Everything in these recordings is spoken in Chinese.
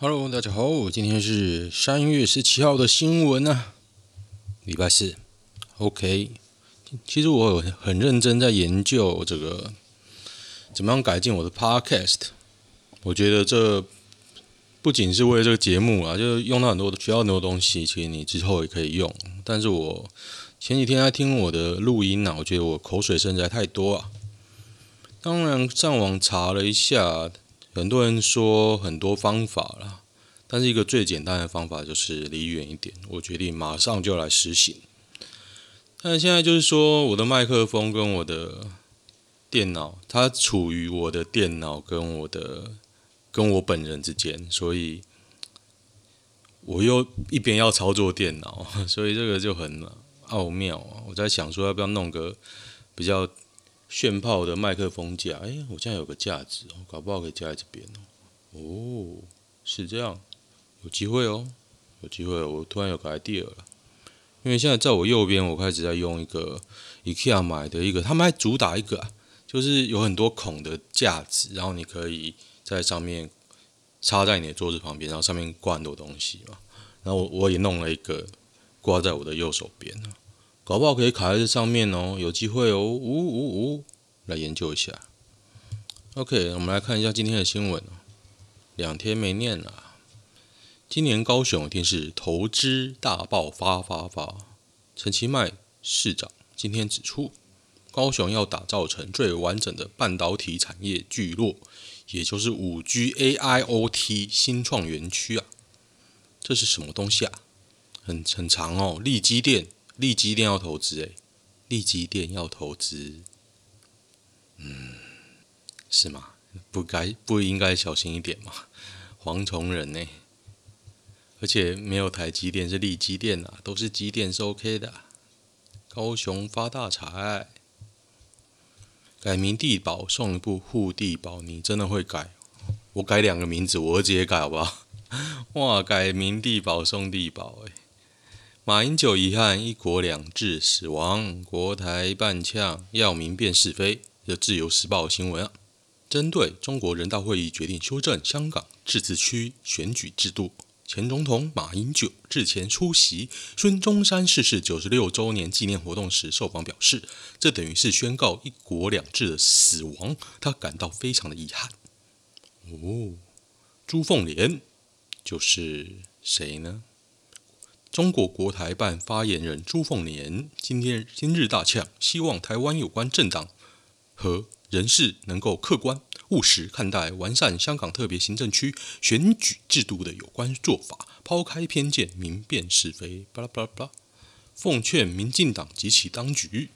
Hello，大家好，今天是三月十七号的新闻啊，礼拜四。OK，其实我很认真在研究这个怎么样改进我的 Podcast。我觉得这不仅是为了这个节目啊，就是用到很多学到很多东西，其实你之后也可以用。但是我前几天在听我的录音呢、我觉得我口水声实在太多啊。当然上网查了一下。很多人说很多方法啦，但是一个最简单的方法就是离远一点。我决定马上就来实行。但现在就是说，我的麦克风跟我的电脑，它处于我的电脑跟我的跟我本人之间，所以我又一边要操作电脑，所以这个就很奥妙啊。我在想说，要不要弄个比较。炫炮的麦克风架，哎，我现在有个架子哦，搞不好可以架在这边哦。哦，是这样，有机会哦，有机会。我突然有个 idea 了，因为现在在我右边，我开始在用一个 IKEA 买的一个，他们还主打一个啊，就是有很多孔的架子，然后你可以在上面插在你的桌子旁边，然后上面挂很多东西嘛。然后我我也弄了一个挂在我的右手边啊。搞不好可以卡在这上面哦，有机会哦，呜呜呜，来研究一下。OK，我们来看一下今天的新闻。两天没念了。今年高雄一定是投资大爆发发发。陈其迈市长今天指出，高雄要打造成最完整的半导体产业聚落，也就是五 G AIoT 新创园区啊。这是什么东西啊？很很长哦，立基电。力积电要投资诶，力积电要投资，嗯，是吗？不该不应该小心一点吗？蝗虫人呢？而且没有台积电是力积电啊，都是积电是 OK 的。高雄发大财，改名地宝送一部护地宝，你真的会改？我改两个名字，我儿子也改好不好？哇，改名地宝送帝宝诶。马英九遗憾一国两制死亡，国台办呛要明辨是非。这自由时报新闻啊，针对中国人大会议决定修正香港自治区选举制度，前总统马英九日前出席孙中山逝世九十六周年纪念活动时受访表示，这等于是宣告一国两制的死亡，他感到非常的遗憾。哦，朱凤莲就是谁呢？中国国台办发言人朱凤莲今天今日大呛，希望台湾有关政党和人士能够客观务实看待完善香港特别行政区选举制度的有关做法，抛开偏见，明辨是非。巴拉巴拉巴拉，奉劝民进党及其当局，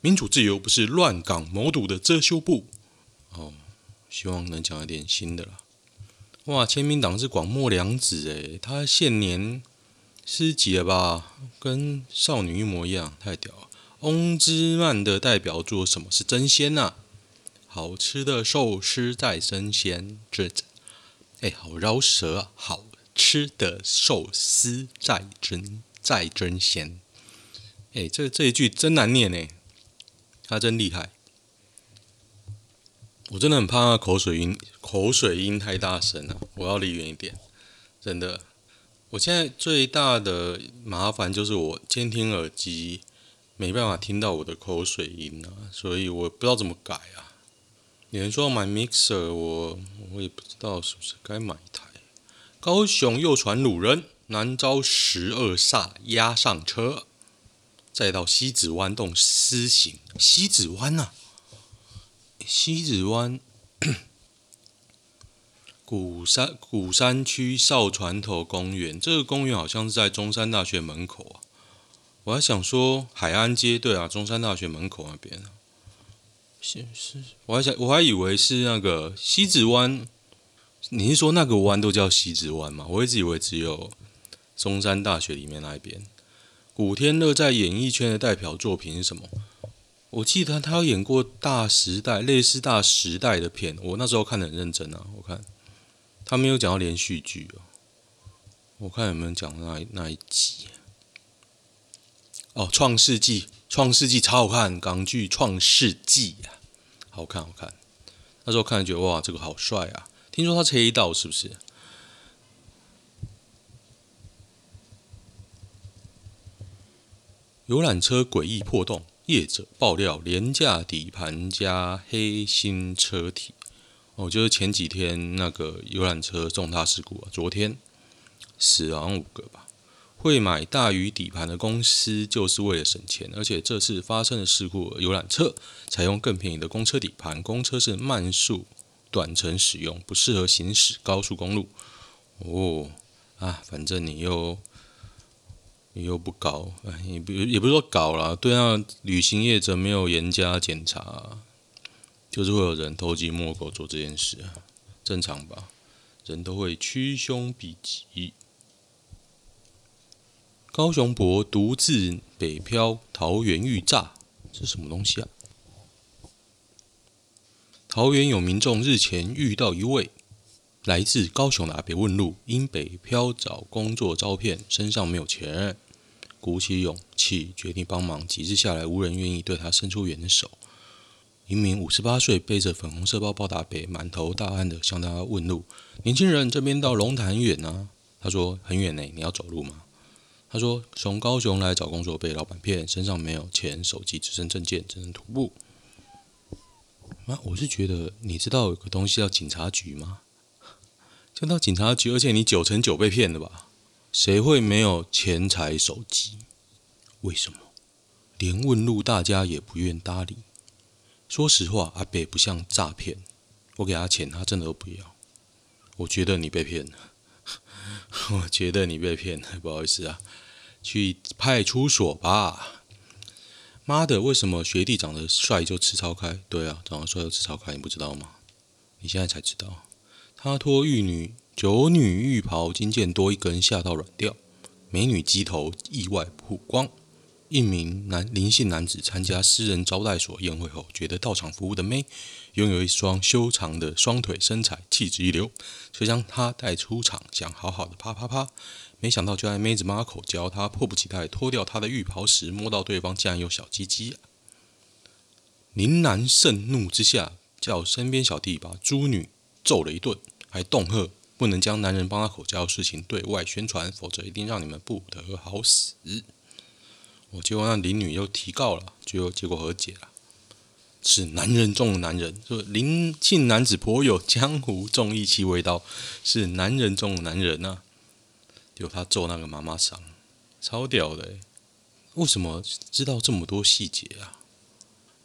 民主自由不是乱港谋独的遮羞布。哦，希望能讲一点新的啦。哇，签名档是广末凉子诶，他现年。诗集了吧，跟少女一模一样，太屌了。翁之曼的代表作什么是真鲜呐？好吃的寿司在争鲜，这哎，好饶舌啊！好吃的寿司在真在真鲜，哎，这这一句真难念哎，他真厉害。我真的很怕他口水音，口水音太大声了，我要离远一点，真的。我现在最大的麻烦就是我监听耳机没办法听到我的口水音啊，所以我不知道怎么改啊。有人说要买 mixer，我我也不知道是不是该买一台。高雄又传鲁人，男遭十二煞压上车，再到西子湾洞私刑。西子湾啊，西子湾。鼓山鼓山区哨船头公园，这个公园好像是在中山大学门口啊。我还想说海安街，对啊，中山大学门口那边。是是，我还想我还以为是那个西子湾。你是说那个湾都叫西子湾吗？我一直以为只有中山大学里面那一边。古天乐在演艺圈的代表作品是什么？我记得他有演过《大时代》，类似《大时代》的片，我那时候看得很认真啊，我看。他没有讲到连续剧哦，我看有没有讲那那一集。哦，《创世纪》《创世纪》超好看，港剧《创世纪》啊，好看好看。那时候看觉得哇，这个好帅啊！听说他是黑道是不是？游览车诡异破洞，业者爆料廉价底盘加黑心车体。哦，就是前几天那个游览车重大事故啊，昨天死亡五个吧。会买大于底盘的公司就是为了省钱，而且这次发生的事故，游览车采用更便宜的公车底盘，公车是慢速短程使用，不适合行驶高速公路。哦，啊，反正你又你又不搞，也不也不是说搞了，对啊，旅行业者没有严加检查，就是会有人偷鸡摸狗做这件事，正常吧？人都会趋凶避吉。高雄伯独自北漂，桃园遇诈，这是什么东西啊？桃园有民众日前遇到一位来自高雄的阿伯问路，因北漂找工作招骗，身上没有钱，鼓起勇气决定帮忙。几日下来，无人愿意对他伸出援手。一名五十八岁背着粉红色包包的阿伯，满头大汗的向他问路：“年轻人，这边到龙潭远啊？”他说：“很远呢，你要走路吗？”他说：“从高雄来找工作，被老板骗，身上没有钱，手机只剩证件，只能徒步。”啊，我是觉得，你知道有个东西叫警察局吗？就到警察局，而且你九成九被骗的吧？谁会没有钱财手机？为什么？连问路大家也不愿搭理。说实话，阿北不像诈骗，我给他钱，他真的都不要。我觉得你被骗了。我觉得你被骗了，不好意思啊，去派出所吧。妈的，为什么学弟长得帅就吃超开？对啊，长得帅就吃超开，你不知道吗？你现在才知道。他脱玉女九女浴袍，金件多一根，吓到软掉。美女鸡头意外曝光。一名男林姓男子参加私人招待所宴会后，觉得到场服务的妹拥有一双修长的双腿，身材气质一流，就将她带出场，想好好的啪啪啪。没想到就在妹子妈口教她迫不及待脱掉她的浴袍时，摸到对方竟然有小鸡鸡！林男盛怒之下，叫身边小弟把猪女揍了一顿，还恫吓不能将男人帮他口交的事情对外宣传，否则一定让你们不得好死。结果那林女又提告了，最后结果和解了。是男人中的男人，说林姓男子颇有江湖重义气味道，是男人中的男人呐、啊。有他揍那个妈妈桑，超屌的。为什么知道这么多细节啊？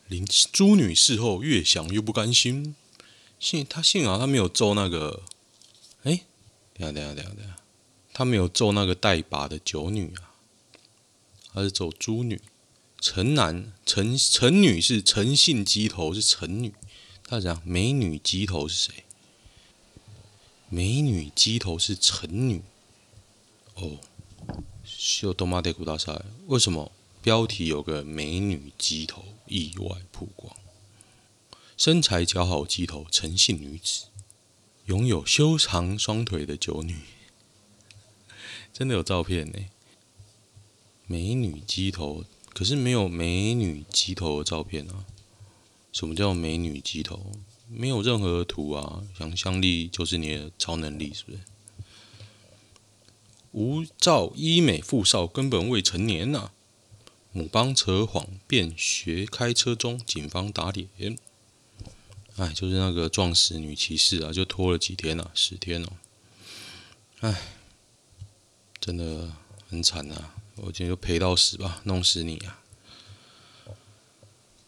林朱女事后越想越不甘心，幸他幸好他没有揍那个，哎，等下等下等下等下，他没有揍那个带把的九女啊。还是走猪女，陈男陈陈女是陈姓鸡头是陈女，他讲美女鸡头是谁？美女鸡头是陈女。哦，秀多玛德古大赛，为什么标题有个美女鸡头意外曝光？身材姣好鸡头陈姓女子，拥有修长双腿的九女，真的有照片呢。美女鸡头，可是没有美女鸡头的照片啊？什么叫美女鸡头？没有任何图啊！想象力就是你的超能力，是不是？无照医美富少根本未成年呐、啊！母帮扯谎便学开车中，警方打脸。哎，就是那个撞死女骑士啊，就拖了几天啊，十天哦。哎，真的很惨啊！我今天就赔到死吧，弄死你啊！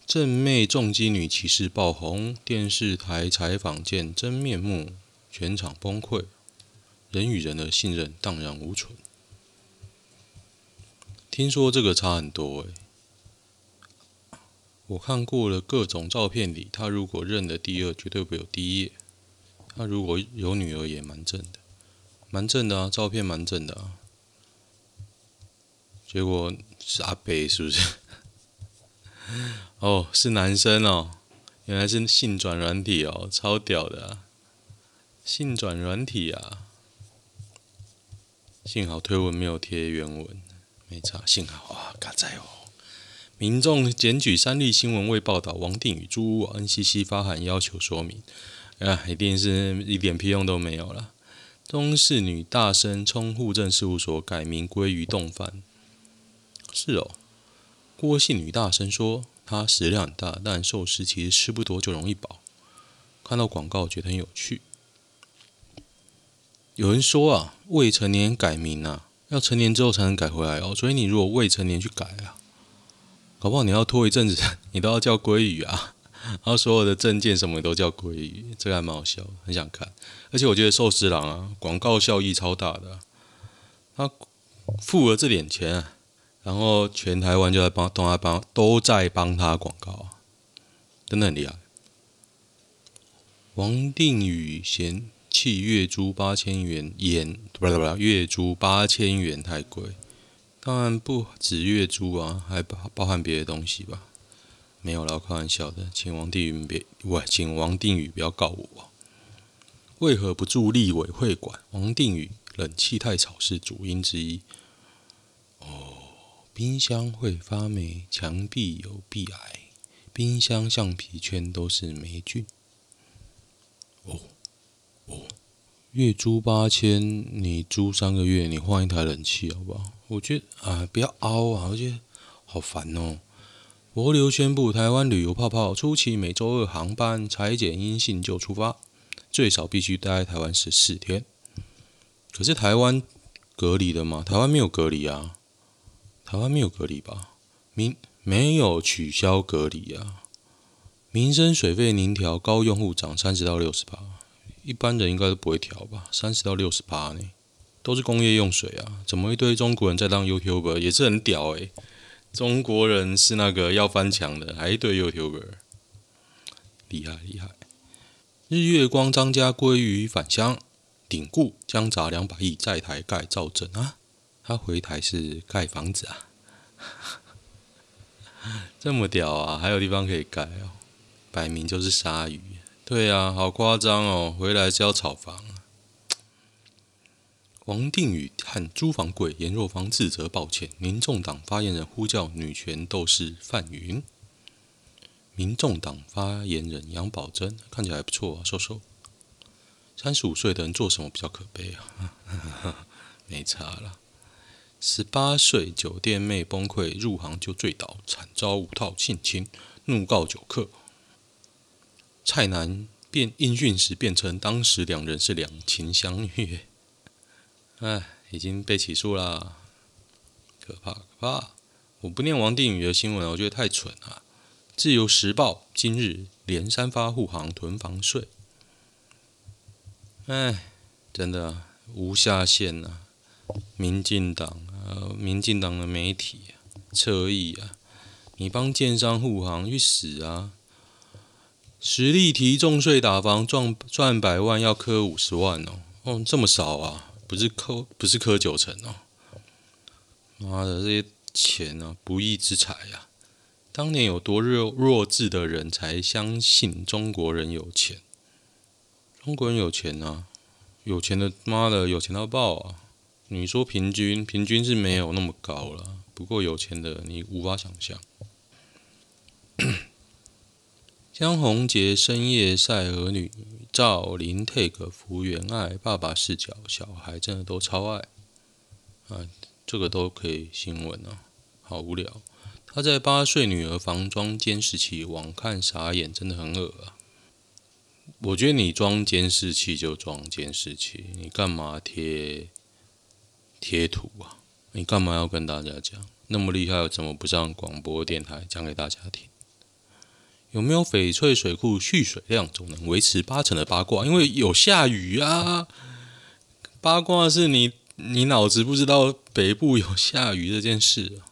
正妹重击女骑士爆红，电视台采访见真面目，全场崩溃，人与人的信任荡然无存。听说这个差很多诶、我看过了各种照片里，他如果认了第二，绝对会有第一。他如果有女儿也蛮正的，蛮正的啊，照片蛮正的啊。结果是阿北，是不是？哦，是男生哦，原来是性转软体哦，超屌的啊！性转软体啊，幸好推文没有贴原文，没差。幸好啊，嘎在哦。民众检举三立新闻未报道王定宇租屋，NCC 发函要求说明，啊，一定是一点屁用都没有了。中视女大生冲户政事务所改名鲑鱼丼饭。是哦，郭姓女大声说，她食量很大，但寿司其实吃不多就容易饱。看到广告觉得很有趣。有人说啊，未成年改名啊，要成年之后才能改回来哦。所以你如果未成年去改啊，搞不好你要拖一阵子，你都要叫鲑鱼啊。然后所有的证件什么都叫鲑鱼，这个还蛮好笑，很想看。而且我觉得寿司郎啊，广告效益超大的，他付了这点钱。然后全台湾就在帮，都在帮，都在帮他广告，真的很厉害。王定宇嫌弃月租八千元，演不不不，月租八千元太贵。当然不止月租啊，还包包含别的东西吧？没有啦，开玩笑的，请王定宇别，喂，请王定宇不要告我。为何不住立委会馆？王定宇冷气太吵是主因之一。哦。冰箱会发霉，墙壁有壁癌，冰箱橡皮圈都是霉菌。哦哦，月租八千，你租三个月，你换一台冷气好不好？我觉得啊，不要凹啊，我觉得好烦哦。帛琉宣布，台湾旅游泡泡初期每周二航班，采检阴性就出发，最少必须待台湾十四天。可是台湾隔离的吗？台湾没有隔离啊。台湾没有隔离吧？民没有取消隔离啊。民生水费您调高，用户涨三十到六十八，一般人应该都不会调吧？三十到六十八呢，都是工业用水啊。怎么一堆中国人在当 YouTuber 也是很屌诶、中国人是那个要翻墙的，还一堆 YouTuber，厉害厉害。日月光张家归于返乡，顶固将砸两百亿在台盖造镇啊。他回台是盖房子啊，这么屌啊！还有地方可以盖哦，摆明就是鲨鱼。对啊，好夸张哦！回来是要炒房。王定宇和租房贵，严若芳自责抱歉。民众党发言人呼叫女权斗士范云。民众党发言人杨宝珍看起来还不错啊，瘦瘦。三十五岁的人做什么比较可悲啊？没差了。十八岁酒店妹崩溃，入行就醉倒，惨遭五套性侵，怒告酒客。蔡男变应讯时变成当时两人是两情相悦，哎，已经被起诉啦，可怕可怕！我不念王定宇的新闻，我觉得太蠢了。自由时报今日连三发护航囤房税，哎，真的无下限呐，民进党。民进党的媒体啊，侧翼啊，你帮建商护航去死啊！实力提重税打房赚赚百万要磕五十万哦，哦这么少啊？不是扣不是课九成哦？妈的，这些钱啊，不义之财啊！当年有多弱弱智的人才相信中国人有钱？中国人有钱啊，有钱的妈的有钱到爆啊！你说平均，平均是没有那么高了。不过有钱的你无法想象。江宏杰深夜晒儿女照，林 take 福原爱，爸爸视角，小孩真的都超爱。啊，这个都可以新闻啊，好无聊。他在八岁女儿房装监视器，网看傻眼，真的很恶啊。我觉得你装监视器就装监视器，你干嘛贴？贴图啊！你干嘛要跟大家讲那么厉害？怎么不上广播电台讲给大家听？有没有翡翠水库蓄水量总能维持八成的八卦？因为有下雨啊！八卦是你你脑子不知道北部有下雨这件事啊！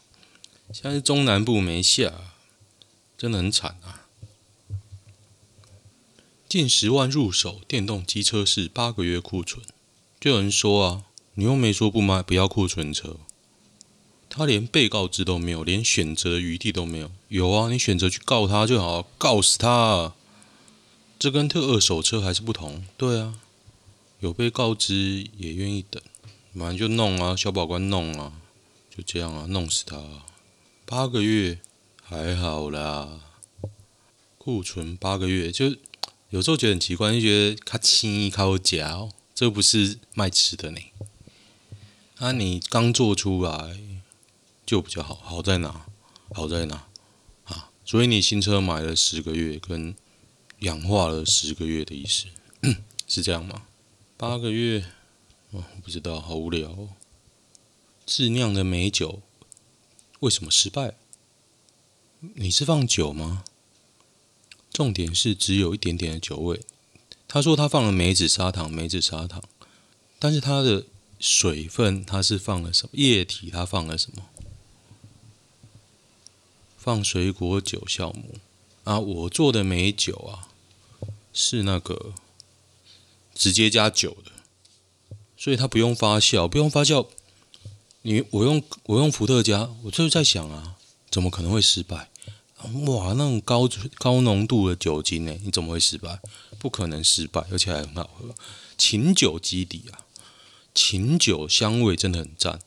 现在是中南部没下，真的很惨啊！近十万入手电动机车是八个月库存，就有人说啊。你又没说不买，不要库存车。他连被告知都没有，连选择余地都没有。有啊，你选择去告他就好，告死他。这跟特二手车还是不同。对啊，有被告知也愿意等，马上就弄啊，小保官弄啊，就这样啊，弄死他。八个月还好啦，库存八个月，就有时候觉得很奇怪，就觉得他轻易靠假哦，这不是卖吃的呢。那、你刚做出来就比较好，好在哪？好在哪啊？所以你新车买了十个月，跟氧化了十个月的意思 是这样吗？八个月？哦，不知道，好无聊哦。自酿的美酒为什么失败？你是放酒吗？重点是只有一点点的酒味。他说他放了梅子砂糖，梅子砂糖，但是他的水分，它是放了什么液体？它放了什么？放水果酒酵母啊！我做的美酒啊，是那个直接加酒的，所以它不用发酵，不用发酵。你我用我用伏特加，我就是在想啊，怎么可能会失败？哇，那种高高浓度的酒精呢？你怎么会失败？不可能失败，而且还很好喝。琴酒基底啊，琴酒香味真的很赞。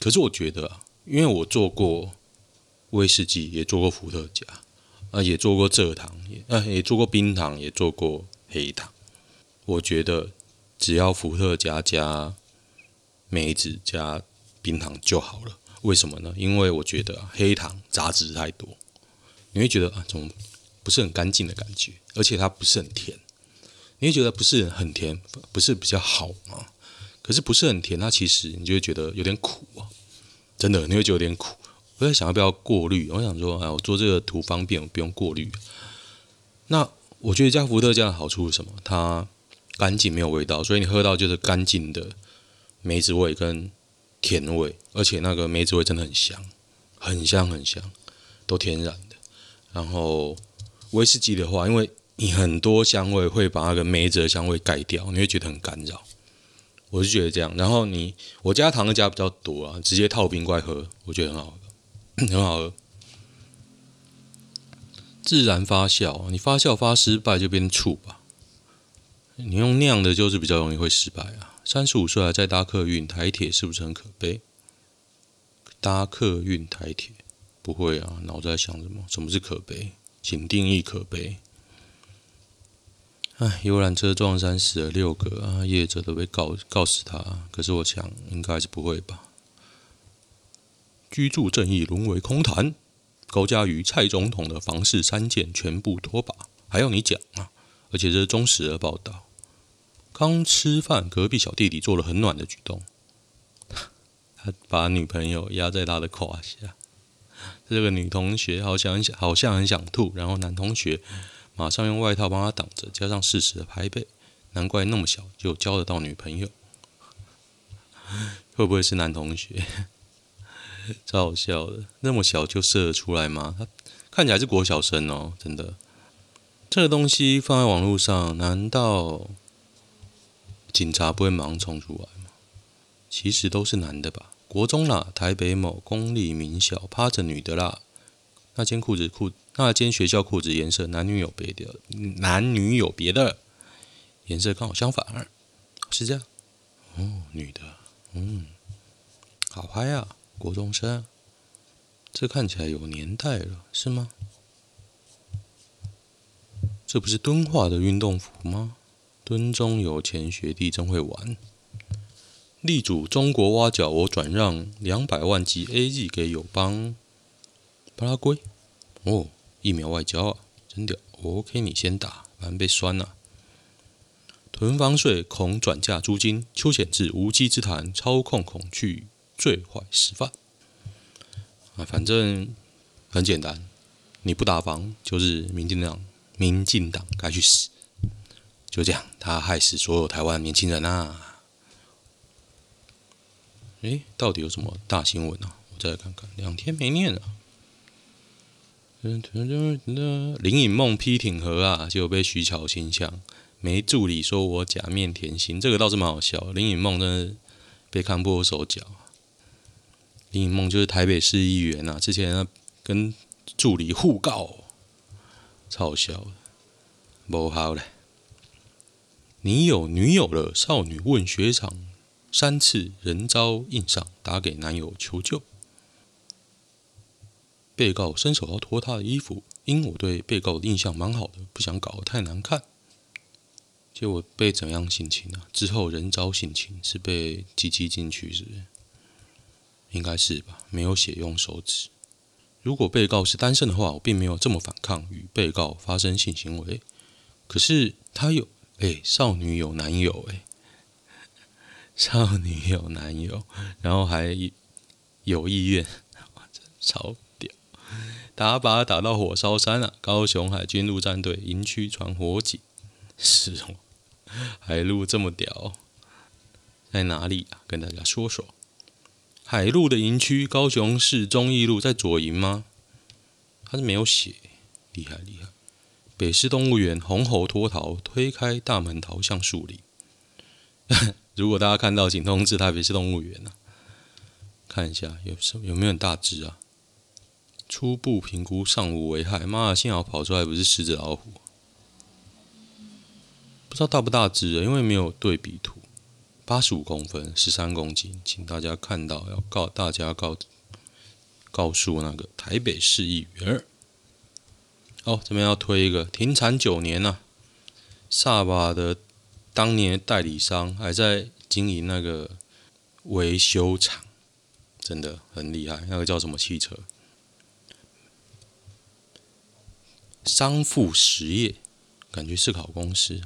可是我觉得啊，因为我做过威士忌，也做过伏特加，啊，也做过蔗糖，也啊也做过冰糖，也做过黑糖。我觉得只要伏特加加梅子加冰糖就好了。为什么呢？因为我觉得黑糖杂质太多。你会觉得啊，这种不是很干净的感觉，而且它不是很甜。你会觉得不是很甜，不是比较好吗？可是不是很甜，它其实你就会觉得有点苦啊，真的，你会觉得有点苦。我在想要不要过滤，我想说，哎，我做这个图方便，我不用过滤。那我觉得加伏特加的好处是什么？它干净，没有味道，所以你喝到就是干净的梅子味跟甜味，而且那个梅子味真的很香，很香很香，都天然的。然后威士忌的话，因为你很多香味会把那个梅子的香味盖掉，你会觉得很干扰。我是觉得这样。然后你我加糖的加比较多啊，直接套冰块喝，我觉得很好喝，很好喝。自然发酵，你发酵发失败就变醋吧。你用酿的，就是比较容易会失败啊。三十五岁还在搭客运台铁，是不是很可悲？搭客运台铁。不会啊，脑子在想什么？什么是可悲？请定义可悲。哎，游览车撞山死了六个啊，业者都被告告死他。可是我想，应该是不会吧？居住正义沦为空谈。高嘉瑜、蔡总统的房事三件全部脱靶，还要你讲啊？而且这是中时的报道。刚吃饭，隔壁小弟弟做了很暖的举动，他把女朋友压在他的胯下。这个女同学好像很想，好像很想吐，然后男同学马上用外套帮他挡着，加上适时的拍背，难怪那么小就交得到女朋友。会不会是男同学？超好笑的，那么小就射得出来吗？他看起来是国小生哦，真的。这个东西放在网络上，难道警察不会马上冲出来吗？其实都是男的吧。国中啦，台北某公立名校，趴着女的啦。那件裤子裤，那间学校裤子颜色男女有别的，男女有别的颜色刚好相反，是这样。哦，女的，嗯，好嗨啊，国中生，这看起来有年代了，是吗？这不是敦化的运动服吗？敦中有钱学弟真会玩。力主中国挖角，我转让两百万级 A G 给友邦巴拉圭。哦，疫苗外交啊，真的。OK，你先打，反正被酸了。囤房税恐转嫁租金，邱显智无稽之谈，操控恐惧最坏示范。啊，反正很简单，你不打房就是民进党，民进党该去死。就这样，他害死所有台湾年轻人啊！诶，到底有什么大新闻啊？我再来看看，两天没念了。林隐梦批挺和啊，结果被徐巧芯呛，没助理说我假面甜心，这个倒是蛮好笑。林隐梦真的被看破手脚。林隐梦就是台北市议员啊，之前跟助理互告，超笑的，不好嘞。你有女友了？少女问学长。三次人遭硬上，打给男友求救。被告伸手要脱他的衣服，因我对被告的印象蛮好的，不想搞得太难看。结果被怎样性侵啊？之后人遭性侵是被鸡鸡进去是不是？应该是吧？没有写用手指。如果被告是单身的话，我并没有这么反抗与被告发生性行为。可是他有，哎，少女有男友，哎，少女有男友，然后还有意愿，超！打靶打到火烧山了，高雄海军陆战队营区传火警，是哦，海陆这么屌，在哪里啊？跟大家说说。海陆的营区，高雄市忠义路，在左营吗？他是没有写，厉害厉害。北市动物园红猴脱逃，推开大门逃向树林。如果大家看到，请通知台北市动物园啊，看一下有什有没有很大只啊？初步评估尚无危害。妈的，幸好跑出来不是狮子老虎，不知道大不大只，因为没有对比图。八十五公分，十三公斤，请大家看到要告大家告告诉那个台北市议员。哦，这边要推一个停产九年了，啊，萨巴的当年代理商还在经营那个维修厂，真的很厉害。那个叫什么汽车？商富实业，感觉是个好公司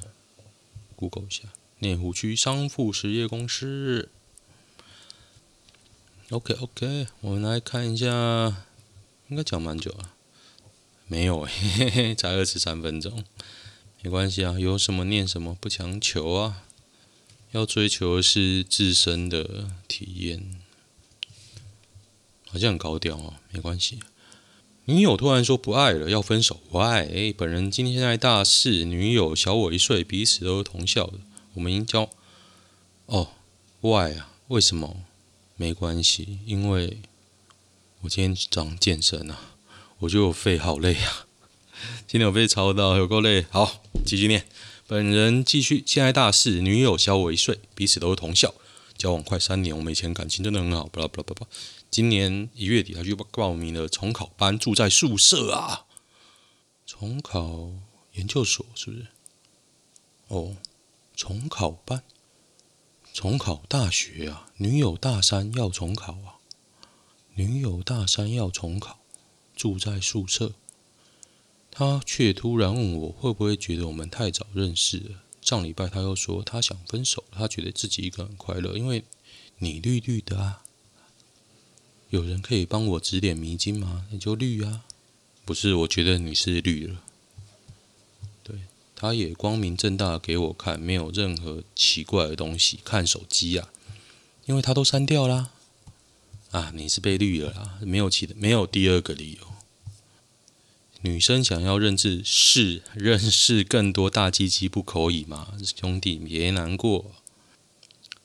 ，Google 一下。内湖区商富实业公司。OK OK，我们来看一下，应该讲蛮久了，没有嘿嘿嘿，才二十三分钟，没关系啊，有什么念什么，不强求啊，要追求的是自身的体验，好像很高调哦，没关系。女友突然说不爱了，要分手，Why？本人今天在大四，女友小我一岁，彼此都是同校的。我们应交哦，Why 啊？为什么？没关系，因为我今天早上健身啊，我觉得我肺好累啊。今天我被操到，有够累。好，继续念。本人继续，现在大四，女友小我一岁，彼此都是同校，交往快三年。我们以前感情真的很好。巴拉巴拉巴拉。今年一月底，他就报名了重考班，住在宿舍啊。重考研究所是不是？哦。重考班，重考大学啊！女友大三要重考啊！女友大三要重考，住在宿舍。他却突然问我会不会觉得我们太早认识了？上礼拜他又说他想分手，他觉得自己一个人快乐，因为你绿绿的啊！有人可以帮我指点迷津吗？你就绿啊！不是，我觉得你是绿了。对他也光明正大给我看，没有任何奇怪的东西。看手机啊，因为他都删掉啦。啊，你是被绿了啦，没有其，没有第二个理由。女生想要认识是 认识更多大鸡鸡不可以吗？兄弟别难过，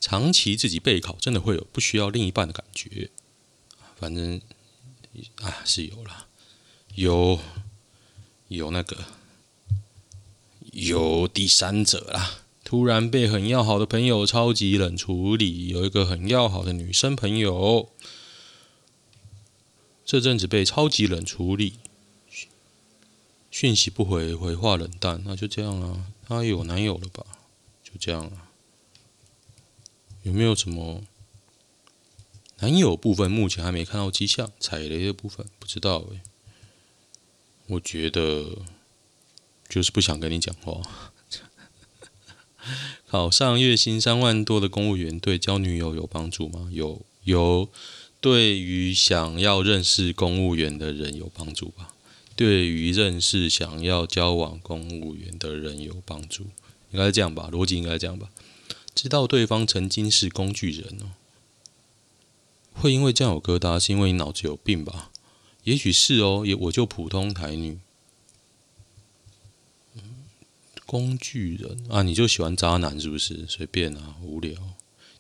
长期自己备考真的会有不需要另一半的感觉。反正啊是有啦，有有那个。有第三者啦，突然被很要好的朋友超级冷处理。有一个很要好的女生朋友，这阵子被超级冷处理，讯息不回，回话冷淡，那就这样啊。她有男友了吧？就这样啊。有没有什么男友部分？目前还没看到迹象。踩雷的部分不知道哎。我觉得。就是不想跟你讲话。考上月薪三万多的公务员，对交女友有帮助吗？有，有。对于想要认识公务员的人有帮助吧？对于认识想要交往公务员的人有帮助，应该是这样吧？逻辑应该是这样吧？知道对方曾经是工具人哦，会因为这样有疙瘩，是因为你脑子有病吧？也许是哦，也我就普通台女。工具人啊，你就喜欢渣男是不是？随便啊，无聊。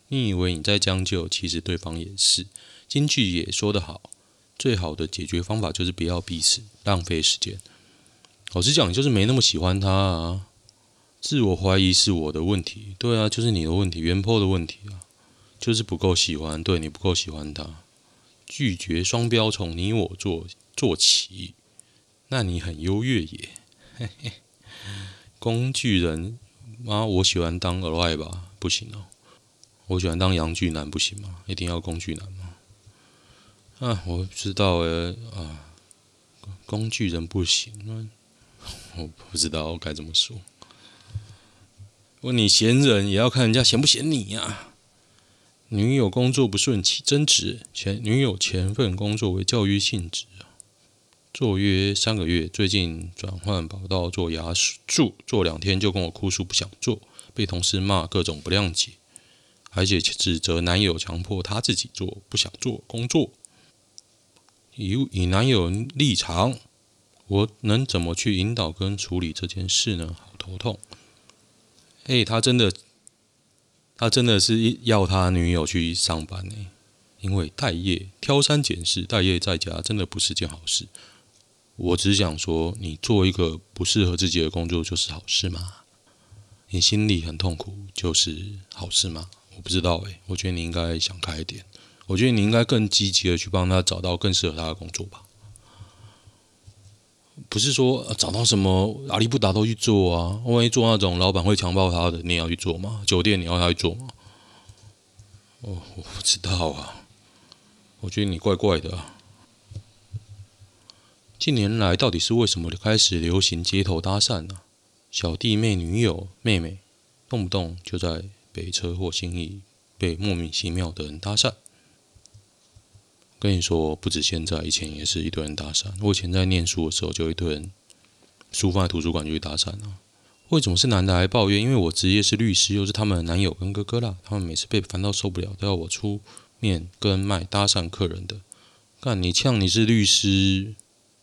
你以为你在将就，其实对方也是。金句也说得好，最好的解决方法就是不要彼此浪费时间。老实讲，就是没那么喜欢他啊。自我怀疑是我的问题，对啊，就是你的问题，原 PO 的问题啊，就是不够喜欢，对你不够喜欢他。拒绝双标从你我做做起，那你很优越耶，嘿嘿。工具人啊，我喜欢当儿爱吧，不行哦。我喜欢当阳具男，不行吗？一定要工具男？啊，我不知道诶。啊，工具人不行，那我不知道该怎么说。问你闲人也要看人家嫌不嫌你呀、女友工作不顺起争执，前女友前份工作为教育性质，做约三个月，最近转换跑道做牙助，做两天就跟我哭诉不想做，被同事骂各种不谅解，而且指责男友强迫她自己做不想做工作。以以男友立场，我能怎么去引导跟处理这件事呢？好头痛。哎，他真的。他真的是要他女友去上班呢，因为待业挑三拣四，待业在家真的不是件好事。我只想说，你做一个不适合自己的工作就是好事吗？你心里很痛苦就是好事吗？我不知道诶，我觉得你应该想开一点，我觉得你应该更积极的去帮他找到更适合他的工作吧。不是说找到什么阿里不达都去做啊？万一做那种老板会强暴他的，你也要去做吗？酒店你要他去做吗？哦，我不知道啊。我觉得你怪怪的啊。近年来到底是为什么开始流行街头搭讪呢？小弟妹、女友、妹妹，动不动就在北车或信义被莫名其妙的人搭讪。跟你说，不止现在，以前也是一堆人搭讪。我以前在念书的时候，就一堆人书放在图书馆就去搭讪啊。为什么是男的还抱怨？因为我职业是律师，又是他们的男友跟哥哥啦。他们每次被烦到受不了，都要我出面跟卖搭讪客人的。干你呛你是律师，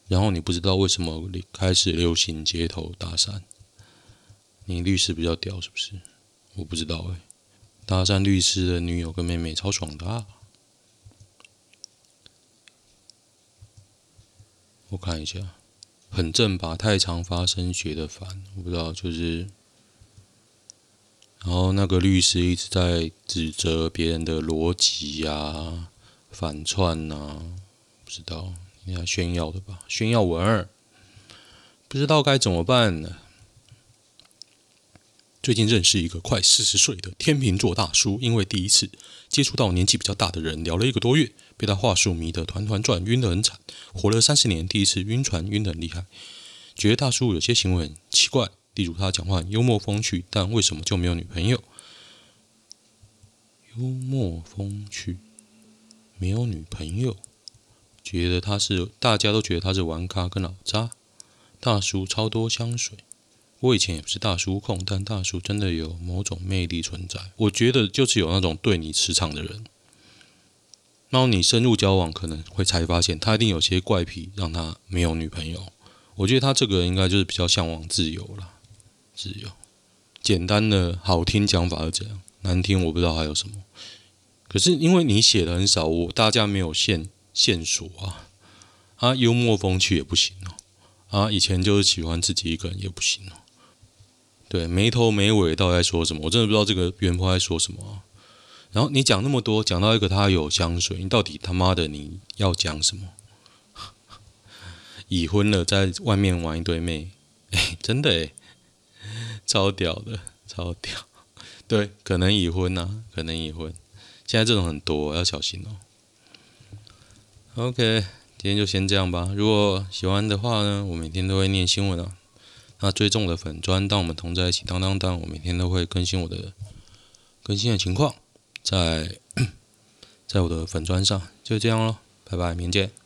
然后你不知道为什么开始流行街头搭讪？你律师比较屌是不是？我不知道哎、搭讪律师的女友跟妹妹超爽的啊！我看一下，很正吧？太常发生学的烦，我不知道，就是，然后那个律师一直在指责别人的逻辑呀、反串呐、不知道，应该炫耀的吧？炫耀文儿，不知道该怎么办呢？最近认识一个快四十岁的天秤座大叔，因为第一次接触到年纪比较大的人，聊了一个多月，被他话术迷得团团转，晕得很惨。活了三十年，第一次晕船晕得很厉害，觉得大叔有些行为很奇怪，例如他讲话很幽默风趣，但为什么就没有女朋友？幽默风趣，没有女朋友，觉得他是大家都觉得他是玩咖跟老渣。大叔超多香水。我以前也不是大叔控，但大叔真的有某种魅力存在。我觉得就是有那种对你磁场的人，然后你深入交往，可能会才发现他一定有些怪癖，让他没有女朋友。我觉得他这个人应该就是比较向往自由啦，自由。简单的好听讲法是这样，难听我不知道还有什么。可是因为你写的很少，我大家没有线线索啊。啊，幽默风趣也不行哦。啊，以前就是喜欢自己一个人也不行哦。对，没头没尾，到底在说什么？我真的不知道这个原 po 在说什么。然后你讲那么多，讲到一个他有香水，你到底他妈的你要讲什么？已婚了，在外面玩一堆妹，哎，真的哎，超屌的，超屌。对，可能已婚呐，可能已婚。现在这种很多，要小心哦。OK，今天就先这样吧。如果喜欢的话呢，我每天都会念新闻啊。那追踪我的粉砖，当我们同在一起，当当当，我每天都会更新我的更新的情况，在 在我的粉砖上，就这样喽，拜拜，明天见。